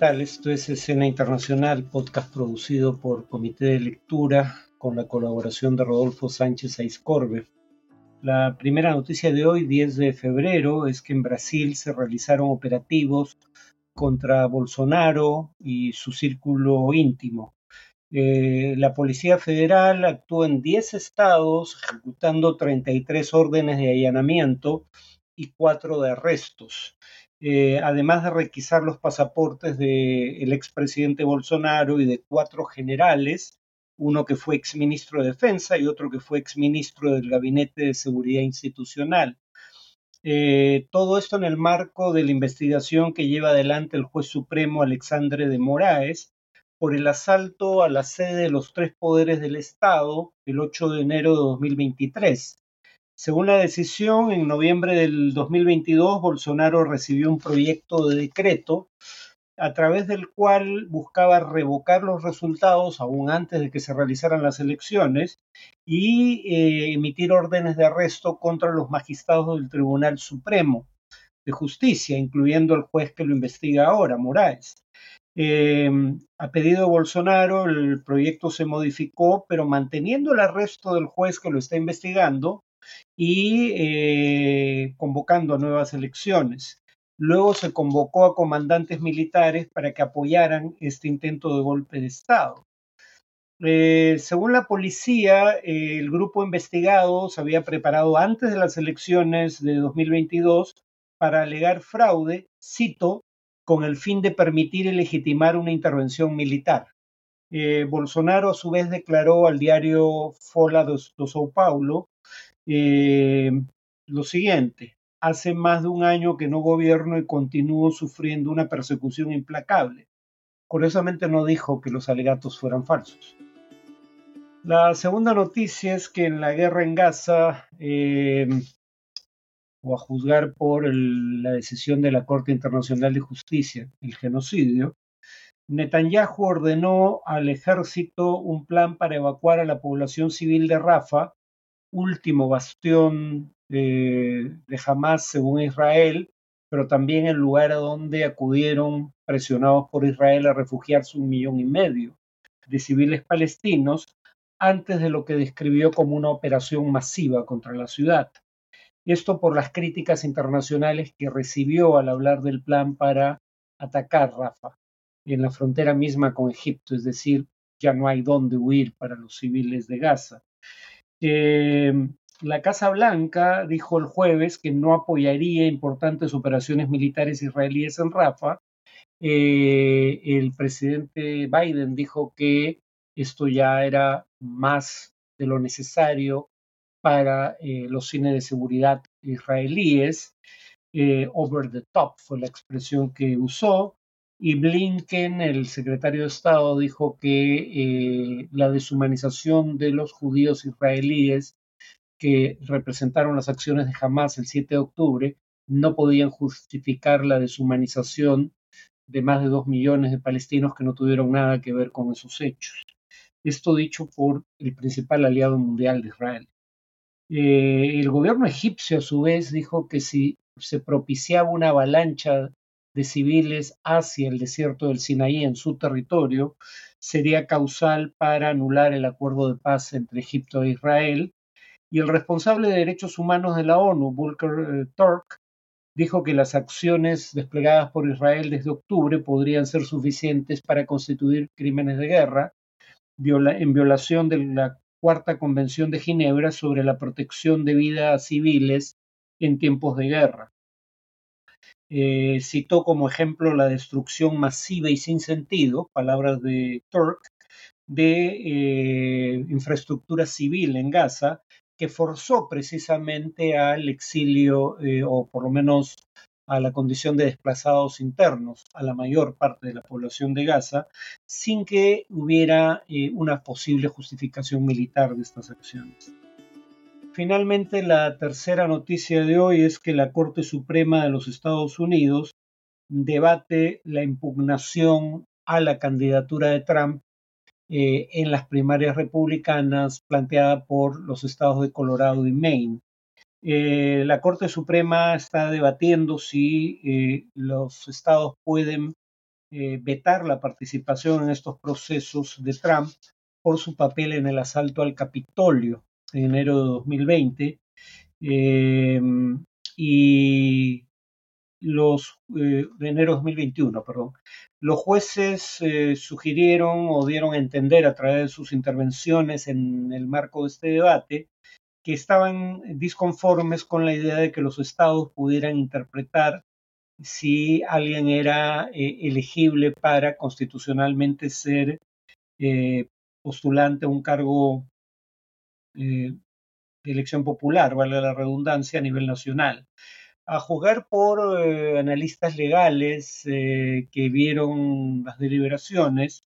tal? Esto es Escena Internacional, podcast producido por Comité de Lectura con la colaboración de Rodolfo Sánchez Aiscorbe. La primera noticia de hoy, 10 de febrero, es que en Brasil se realizaron operativos contra Bolsonaro y su círculo íntimo. Eh, la Policía Federal actuó en 10 estados ejecutando 33 órdenes de allanamiento y 4 de arrestos. Eh, además de requisar los pasaportes del expresidente Bolsonaro y de cuatro generales, uno que fue exministro de Defensa y otro que fue exministro del Gabinete de Seguridad Institucional. Eh, todo esto en el marco de la investigación que lleva adelante el juez supremo Alexandre de Moraes por el asalto a la sede de los tres poderes del Estado el 8 de enero de 2023. Según la decisión, en noviembre del 2022, Bolsonaro recibió un proyecto de decreto a través del cual buscaba revocar los resultados aún antes de que se realizaran las elecciones y eh, emitir órdenes de arresto contra los magistrados del Tribunal Supremo de Justicia, incluyendo el juez que lo investiga ahora, Moraes. Eh, a pedido de Bolsonaro, el proyecto se modificó, pero manteniendo el arresto del juez que lo está investigando, y eh, convocando nuevas elecciones. Luego se convocó a comandantes militares para que apoyaran este intento de golpe de Estado. Eh, según la policía, el grupo investigado se había preparado antes de las elecciones de 2022 para alegar fraude, cito, con el fin de permitir y legitimar una intervención militar. Eh, Bolsonaro a su vez declaró al diario Folha do, do São Paulo eh, lo siguiente, hace más de un año que no gobierno y continúo sufriendo una persecución implacable. Curiosamente no dijo que los alegatos fueran falsos. La segunda noticia es que en la guerra en Gaza, eh, o a juzgar por la decisión de la Corte Internacional de Justicia, el genocidio, Netanyahu ordenó al ejército un plan para evacuar a la población civil de Rafa último bastión de Hamas según Israel, pero también el lugar a donde acudieron presionados por Israel a refugiarse un millón y medio de civiles palestinos antes de lo que describió como una operación masiva contra la ciudad. Esto por las críticas internacionales que recibió al hablar del plan para atacar Rafa en la frontera misma con Egipto, es decir, ya no hay dónde huir para los civiles de Gaza. Eh, la Casa Blanca dijo el jueves que no apoyaría importantes operaciones militares israelíes en Rafa. Eh, el presidente Biden dijo que esto ya era más de lo necesario para eh, los cines de seguridad israelíes. over the top fue la expresión que usó. Y Blinken, el secretario de Estado, dijo que eh, la deshumanización de los judíos israelíes que representaron las acciones de Hamas el 7 de octubre no podían justificar la deshumanización de más de dos millones de palestinos que no tuvieron nada que ver con esos hechos. Esto dicho por el principal aliado mundial de Israel. Eh, el gobierno egipcio, a su vez, dijo que si se propiciaba una avalancha de civiles hacia el desierto del Sinaí en su territorio sería causal para anular el acuerdo de paz entre Egipto e Israel. Y el responsable de derechos humanos de la ONU, Volker eh, Turk, dijo que las acciones desplegadas por Israel desde octubre podrían ser suficientes para constituir crímenes de guerra en violación de la Cuarta Convención de Ginebra sobre la protección de vida a civiles en tiempos de guerra. Eh, citó como ejemplo la destrucción masiva y sin sentido, palabras de Turk, de eh, infraestructura civil en Gaza, que forzó precisamente al exilio eh, o por lo menos a la condición de desplazados internos a la mayor parte de la población de Gaza, sin que hubiera una posible justificación militar de estas acciones. Finalmente, la tercera noticia de hoy es que la Corte Suprema de los Estados Unidos debate la impugnación a la candidatura de Trump eh, en las primarias republicanas planteada por los estados de Colorado y Maine. Eh, la Corte Suprema está debatiendo si eh, los estados pueden vetar la participación en estos procesos de Trump por su papel en el asalto al Capitolio en enero de 2020. Eh, y los de enero de 2021, perdón. Los jueces sugirieron o dieron a entender a través de sus intervenciones en el marco de este debate que estaban disconformes con la idea de que los estados pudieran interpretar si alguien era eh, elegible para constitucionalmente ser eh, postulante a un cargo eh, de elección popular, vale la redundancia, a nivel nacional. A juzgar por analistas legales que vieron las deliberaciones,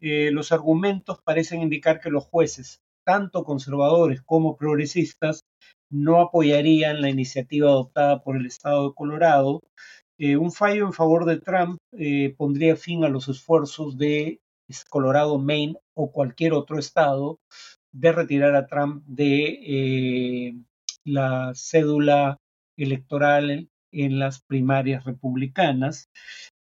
los argumentos parecen indicar que los jueces tanto conservadores como progresistas no apoyarían la iniciativa adoptada por el Estado de Colorado. Eh, un fallo en favor de Trump eh, pondría fin a los esfuerzos de Colorado, Maine o cualquier otro estado de retirar a Trump de eh, la cédula electoral en las primarias republicanas.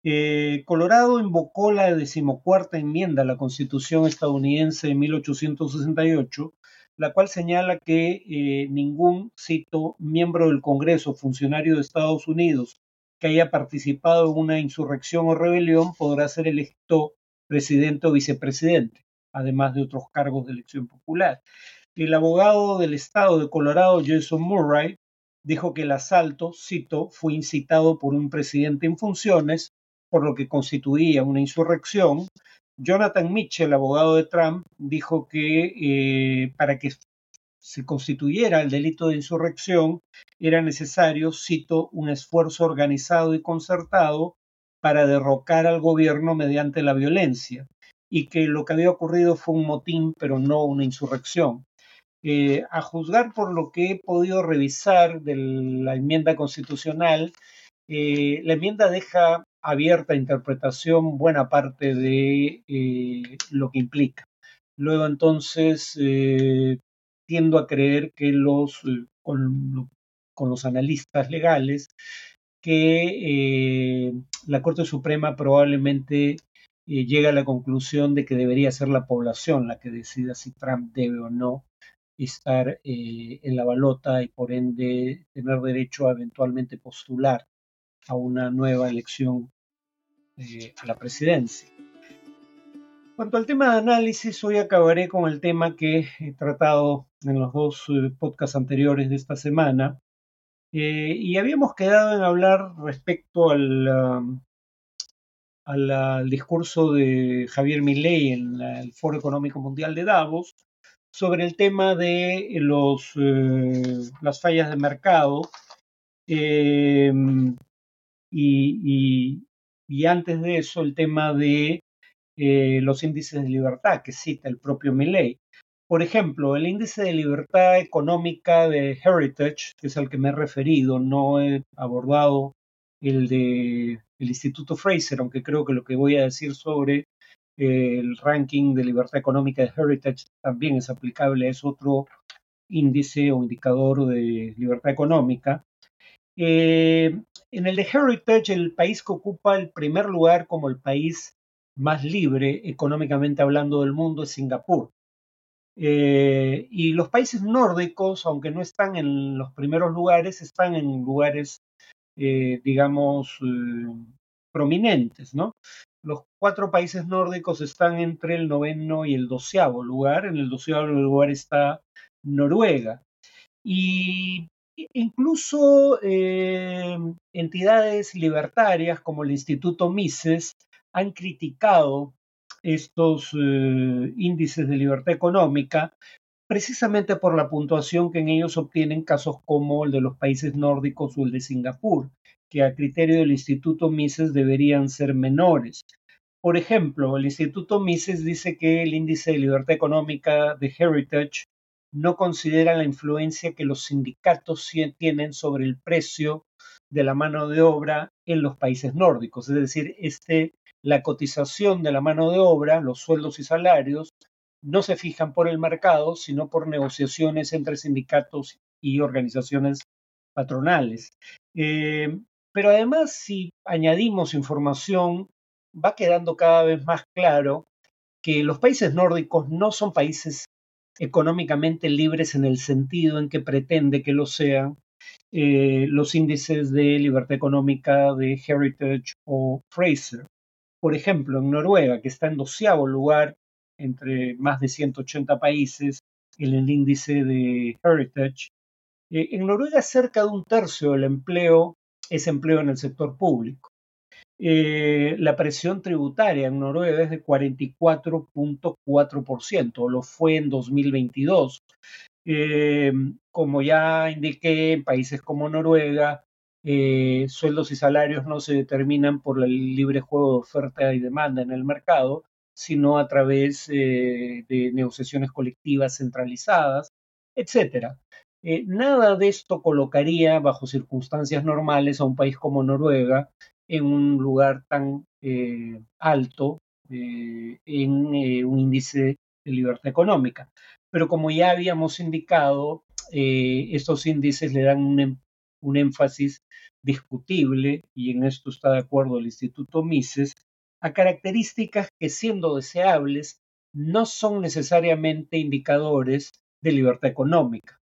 Eh, Colorado invocó la decimocuarta enmienda a la Constitución estadounidense de 1868, la cual señala que eh, ningún, cito, miembro del Congreso, funcionario de Estados Unidos, que haya participado en una insurrección o rebelión podrá ser electo presidente o vicepresidente, además de otros cargos de elección popular. El abogado del estado de Colorado, Jason Murray, dijo que el asalto, cito, fue incitado por un presidente en funciones por lo que constituía una insurrección, Jonathan Mitchell, abogado de Trump, dijo que eh, para que se constituyera el delito de insurrección era necesario, cito, un esfuerzo organizado y concertado para derrocar al gobierno mediante la violencia y que lo que había ocurrido fue un motín, pero no una insurrección. Eh, a juzgar por lo que he podido revisar de la enmienda constitucional, eh, la enmienda deja abierta interpretación buena parte de eh, lo que implica. Luego entonces tiendo a creer que los, eh, con, los analistas legales, que la Corte Suprema probablemente llega a la conclusión de que debería ser la población la que decida si Trump debe o no estar en la balota y por ende tener derecho a eventualmente postular a una nueva elección eh, a la presidencia. Cuanto al tema de análisis, hoy acabaré con el tema que he tratado en los dos eh, podcasts anteriores de esta semana. Eh, y habíamos quedado en hablar respecto al, um, al, discurso de Javier Milei en el Foro Económico Mundial de Davos sobre el tema de los, las fallas de mercado y, antes de eso el tema de eh, los índices de libertad que cita el propio Milley. Por ejemplo, el índice de libertad económica de Heritage, que es al que me he referido, no he abordado el de el Instituto Fraser, aunque creo que lo que voy a decir sobre eh, el ranking de libertad económica de Heritage también es aplicable, es otro índice o indicador de libertad económica. Eh, en el de Heritage, el país que ocupa el primer lugar como el país más libre económicamente hablando del mundo es Singapur. Eh, y los países nórdicos, aunque no están en los primeros lugares, están en lugares, digamos, prominentes, ¿no? Los cuatro países nórdicos están entre el noveno y el doceavo lugar. En el doceavo lugar está Noruega. Y Incluso eh, entidades libertarias como el Instituto Mises han criticado estos eh, índices de libertad económica precisamente por la puntuación que en ellos obtienen casos como el de los países nórdicos o el de Singapur, que a criterio del Instituto Mises deberían ser menores. Por ejemplo, el Instituto Mises dice que el índice de libertad económica de Heritage no consideran la influencia que los sindicatos tienen sobre el precio de la mano de obra en los países nórdicos. Es decir, este, la cotización de la mano de obra, los sueldos y salarios, no se fijan por el mercado, sino por negociaciones entre sindicatos y organizaciones patronales. Eh, pero además, si añadimos información va quedando cada vez más claro que los países nórdicos no son países económicamente libres en el sentido en que pretende que lo sean eh, los índices de libertad económica de Heritage o Fraser. Por ejemplo, en Noruega, que está en doceavo lugar entre más de 180 países en el índice de Heritage, eh, en Noruega cerca de un tercio del empleo es empleo en el sector público. Eh, la presión tributaria en Noruega es de 44.4%, lo fue en 2022. Eh, como ya indiqué, en países como Noruega, eh, sueldos y salarios no se determinan por el libre juego de oferta y demanda en el mercado, sino a través de negociaciones colectivas centralizadas, etc. nada de esto colocaría bajo circunstancias normales a un país como Noruega en un lugar tan eh, alto eh, en eh, un índice de libertad económica. Pero como ya habíamos indicado, estos índices le dan em, un, énfasis discutible, y en esto está de acuerdo el Instituto Mises, a características que siendo deseables no son necesariamente indicadores de libertad económica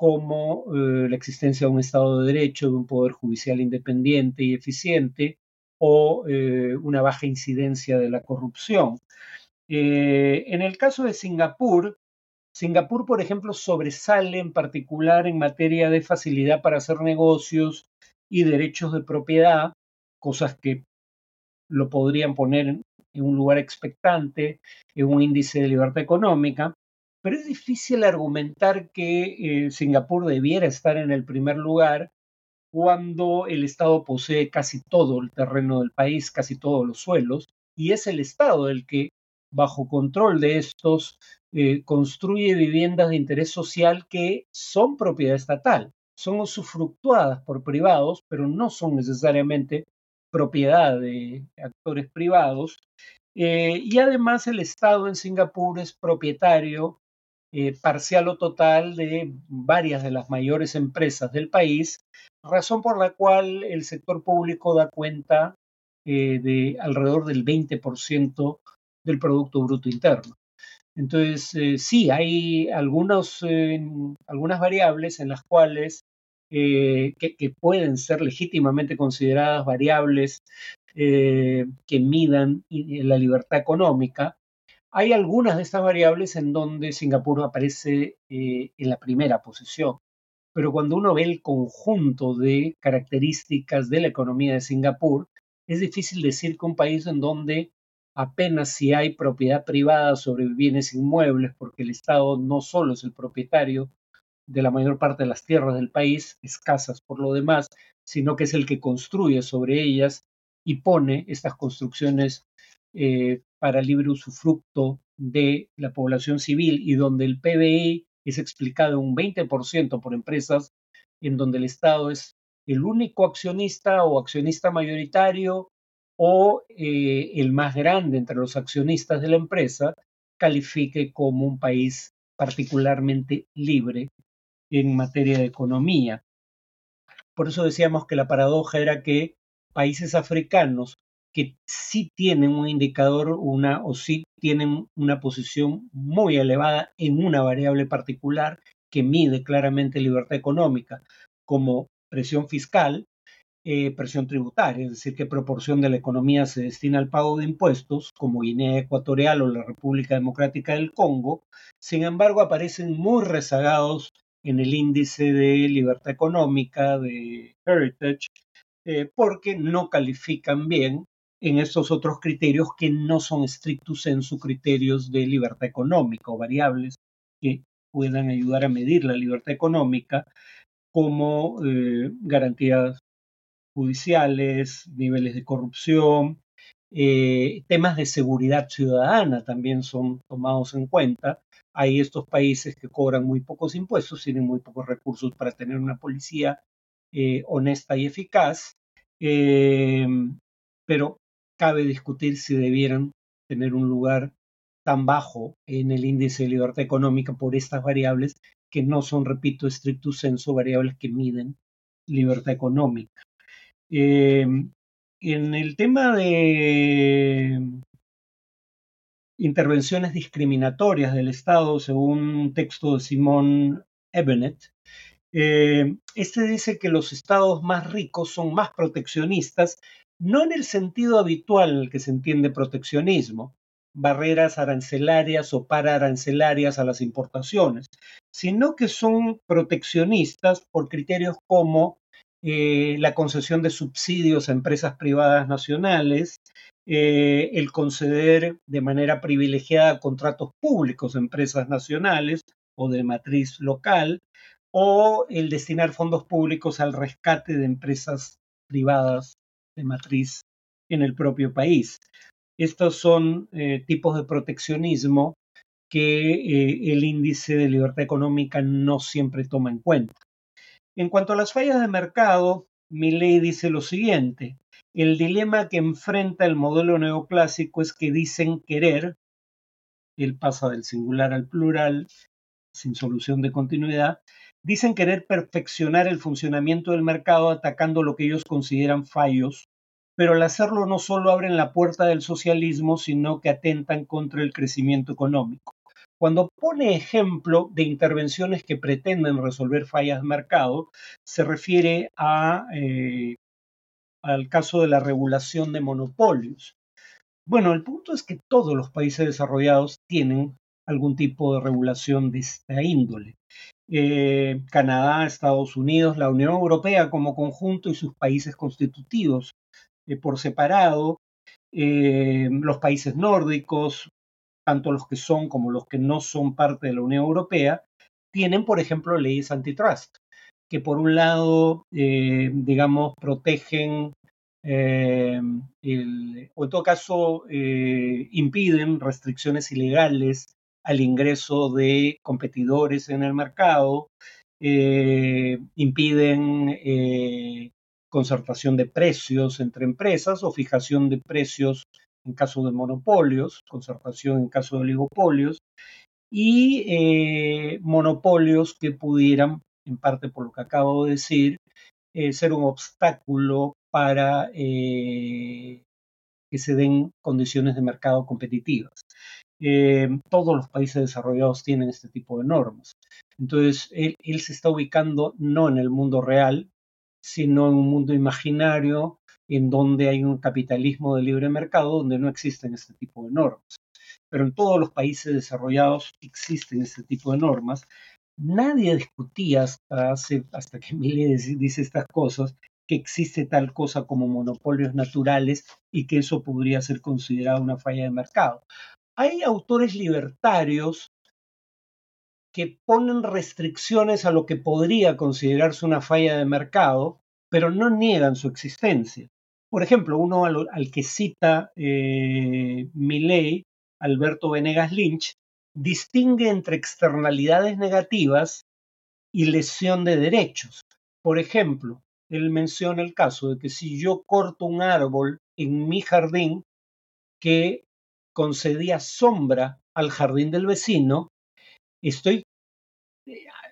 como eh, la existencia de un Estado de Derecho, de un Poder Judicial independiente y eficiente, o eh, una baja incidencia de la corrupción. Eh, en el caso de Singapur, Singapur, por ejemplo, sobresale en particular en materia de facilidad para hacer negocios y derechos de propiedad, cosas que lo podrían poner en un lugar expectante, en un índice de libertad económica, pero es difícil argumentar que eh, Singapur debiera estar en el primer lugar cuando el Estado posee casi todo el terreno del país, casi todos los suelos, y es el Estado el que, bajo control de estos, eh, construye viviendas de interés social que son propiedad estatal, son usufructuadas por privados, pero no son necesariamente propiedad de actores privados. Eh, y además el Estado en Singapur es propietario eh, parcial o total de varias de las mayores empresas del país, razón por la cual el sector público da cuenta eh, de alrededor del 20% del Producto Bruto Interno. Entonces, eh, sí, hay algunas variables en las cuales que, pueden ser legítimamente consideradas variables que midan la libertad económica, hay algunas de estas variables en donde Singapur aparece eh, en la primera posición, pero cuando uno ve el conjunto de características de la economía de Singapur, es difícil decir que un país en donde apenas si hay propiedad privada sobre bienes inmuebles, porque el Estado no solo es el propietario de la mayor parte de las tierras del país, escasas por lo demás, sino que es el que construye sobre ellas y pone estas construcciones eh, para libre usufructo de la población civil y donde el PBI es explicado un 20% por empresas en donde el Estado es el único accionista o accionista mayoritario o eh, el más grande entre los accionistas de la empresa, califique como un país particularmente libre en materia de economía. Por eso decíamos que la paradoja era que países africanos que sí tienen un indicador una, o sí tienen una posición muy elevada en una variable particular que mide claramente libertad económica, como presión fiscal, eh, presión tributaria, es decir, qué proporción de la economía se destina al pago de impuestos, como Guinea Ecuatorial o la República Democrática del Congo, sin embargo aparecen muy rezagados en el índice de libertad económica de Heritage, eh, porque no califican bien en estos otros criterios que no son estrictos en sus criterios de libertad económica o variables que puedan ayudar a medir la libertad económica como eh, garantías judiciales, niveles de corrupción, eh, temas de seguridad ciudadana también son tomados en cuenta. Hay estos países que cobran muy pocos impuestos, tienen muy pocos recursos para tener una policía eh, honesta y eficaz, pero cabe discutir si debieran tener un lugar tan bajo en el índice de libertad económica por estas variables que no son, repito, estricto senso variables que miden libertad económica. Em, en el tema de intervenciones discriminatorias del Estado, según un texto de Simón Ebenet, eh, este dice que los estados más ricos son más proteccionistas, no en el sentido habitual que se entiende proteccionismo, barreras arancelarias o pararancelarias a las importaciones, sino que son proteccionistas por criterios como eh, la concesión de subsidios a empresas privadas nacionales, eh, el conceder de manera privilegiada contratos públicos a empresas nacionales o de matriz local, o el destinar fondos públicos al rescate de empresas privadas de matriz en el propio país. Estos son eh, tipos de proteccionismo que eh, el índice de libertad económica no siempre toma en cuenta. En cuanto a las fallas de mercado, mi ley dice lo siguiente, el dilema que enfrenta el modelo neoclásico es que dicen querer, él pasa del singular al plural sin solución de continuidad, dicen querer perfeccionar el funcionamiento del mercado atacando lo que ellos consideran fallos, pero al hacerlo no solo abren la puerta del socialismo, sino que atentan contra el crecimiento económico. Cuando pone ejemplo de intervenciones que pretenden resolver fallas de mercado, se refiere eh, al caso de la regulación de monopolios. Bueno, el punto es que todos los países desarrollados tienen algún tipo de regulación de esta índole. Eh, Canadá, Estados Unidos, la Unión Europea como conjunto y sus países constitutivos eh, por separado, los países nórdicos, tanto los que son como los que no son parte de la Unión Europea, tienen, por ejemplo, leyes antitrust, que por un lado, eh, digamos, protegen eh, o en todo caso eh, impiden restricciones ilegales al ingreso de competidores en el mercado, impiden concertación de precios entre empresas o fijación de precios en caso de monopolios, concertación en caso de oligopolios, y eh, monopolios que pudieran, en parte por lo que acabo de decir, eh, ser un obstáculo para eh, que se den condiciones de mercado competitivas. Todos los países desarrollados tienen este tipo de normas. Entonces, él, se está ubicando no en el mundo real, sino en un mundo imaginario en donde hay un capitalismo de libre mercado donde no existen este tipo de normas. Pero en todos los países desarrollados existen este tipo de normas. Nadie discutía hasta, que Mille dice estas cosas, que existe tal cosa como monopolios naturales y que eso podría ser considerado una falla de mercado. Hay autores libertarios que ponen restricciones a lo que podría considerarse una falla de mercado, pero no niegan su existencia. Por ejemplo, uno al, que cita eh, Milley, Alberto Venegas Lynch, distingue entre externalidades negativas y lesión de derechos. Por ejemplo, él menciona el caso de que si yo corto un árbol en mi jardín que concedía sombra al jardín del vecino, estoy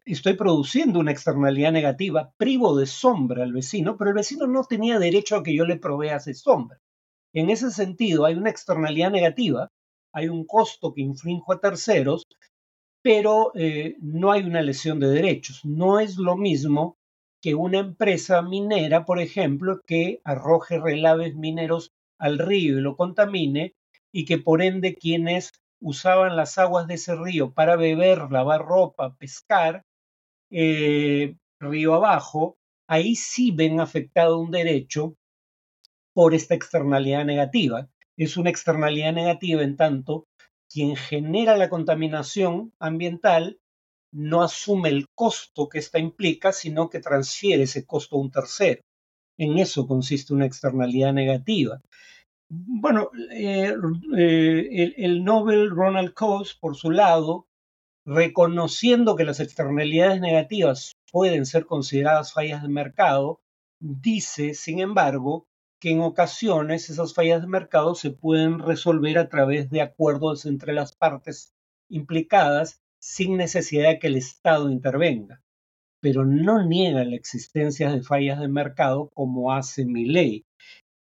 estoy produciendo una externalidad negativa, privo de sombra al vecino, pero el vecino no tenía derecho a que yo le provease sombra. En ese sentido, hay una externalidad negativa, hay un costo que infrinjo a terceros, pero eh, no hay una lesión de derechos. No es lo mismo que una empresa minera, por ejemplo, que arroje relaves mineros al río y lo contamine, y que por ende quienes usaban las aguas de ese río para beber, lavar ropa, pescar, eh, río abajo, ahí sí ven afectado un derecho por esta externalidad negativa. Es una externalidad negativa en tanto quien genera la contaminación ambiental no asume el costo que esta implica, sino que transfiere ese costo a un tercero. En eso consiste una externalidad negativa. Bueno, eh, eh, el, el, Nobel Ronald Coase, por su lado, reconociendo que las externalidades negativas pueden ser consideradas fallas de mercado, dice, sin embargo, que en ocasiones esas fallas de mercado se pueden resolver a través de acuerdos entre las partes implicadas sin necesidad de que el Estado intervenga, pero no niega la existencia de fallas de mercado como hace mi ley.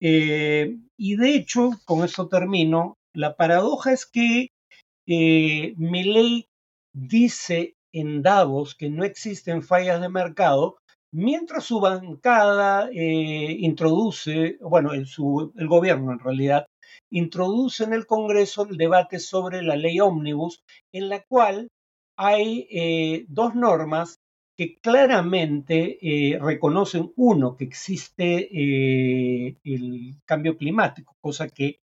Eh, y de hecho, con esto termino, la paradoja es que eh, dice en Davos que no existen fallas de mercado, mientras su bancada eh, introduce, bueno, el, el gobierno en realidad, introduce en el Congreso el debate sobre la ley ómnibus, en la cual hay eh, dos normas que claramente eh, reconocen, uno, que existe eh, el cambio climático, cosa que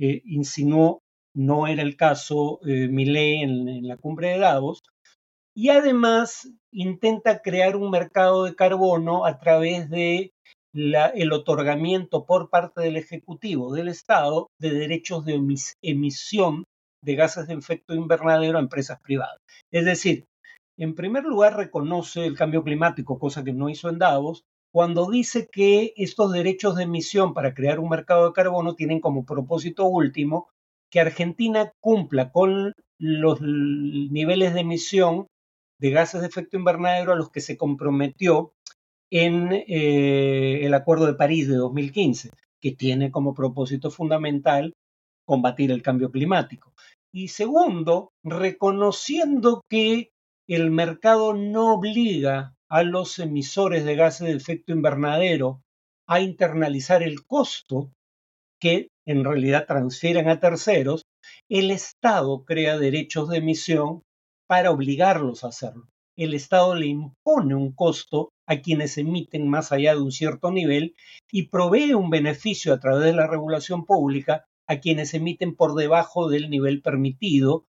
insinuó no era el caso Millet en, en la cumbre de Davos, y además intenta crear un mercado de carbono a través de el otorgamiento por parte del Ejecutivo del Estado de derechos de emisión de gases de efecto invernadero a empresas privadas. Es decir, en primer lugar reconoce el cambio climático, cosa que no hizo en Davos, cuando dice que estos derechos de emisión para crear un mercado de carbono tienen como propósito último que Argentina cumpla con los niveles de emisión de gases de efecto invernadero a los que se comprometió en eh, el Acuerdo de París de 2015, que tiene como propósito fundamental combatir el cambio climático. Y segundo, reconociendo que el mercado no obliga a los emisores de gases de efecto invernadero a internalizar el costo que en realidad transfieren a terceros, el Estado crea derechos de emisión para obligarlos a hacerlo. El Estado le impone un costo a quienes emiten más allá de un cierto nivel y provee un beneficio a través de la regulación pública a quienes emiten por debajo del nivel permitido,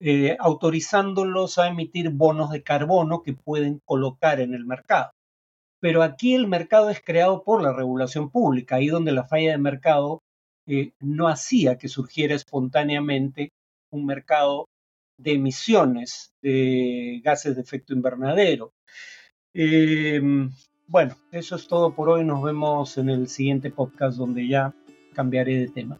eh, autorizándolos a emitir bonos de carbono que pueden colocar en el mercado. Pero aquí el mercado es creado por la regulación pública, ahí donde la falla de mercado eh, no hacía que surgiera espontáneamente un mercado de emisiones de gases de efecto invernadero. Eh, bueno, eso es todo por hoy. Nos vemos en el siguiente podcast donde ya cambiaré de tema.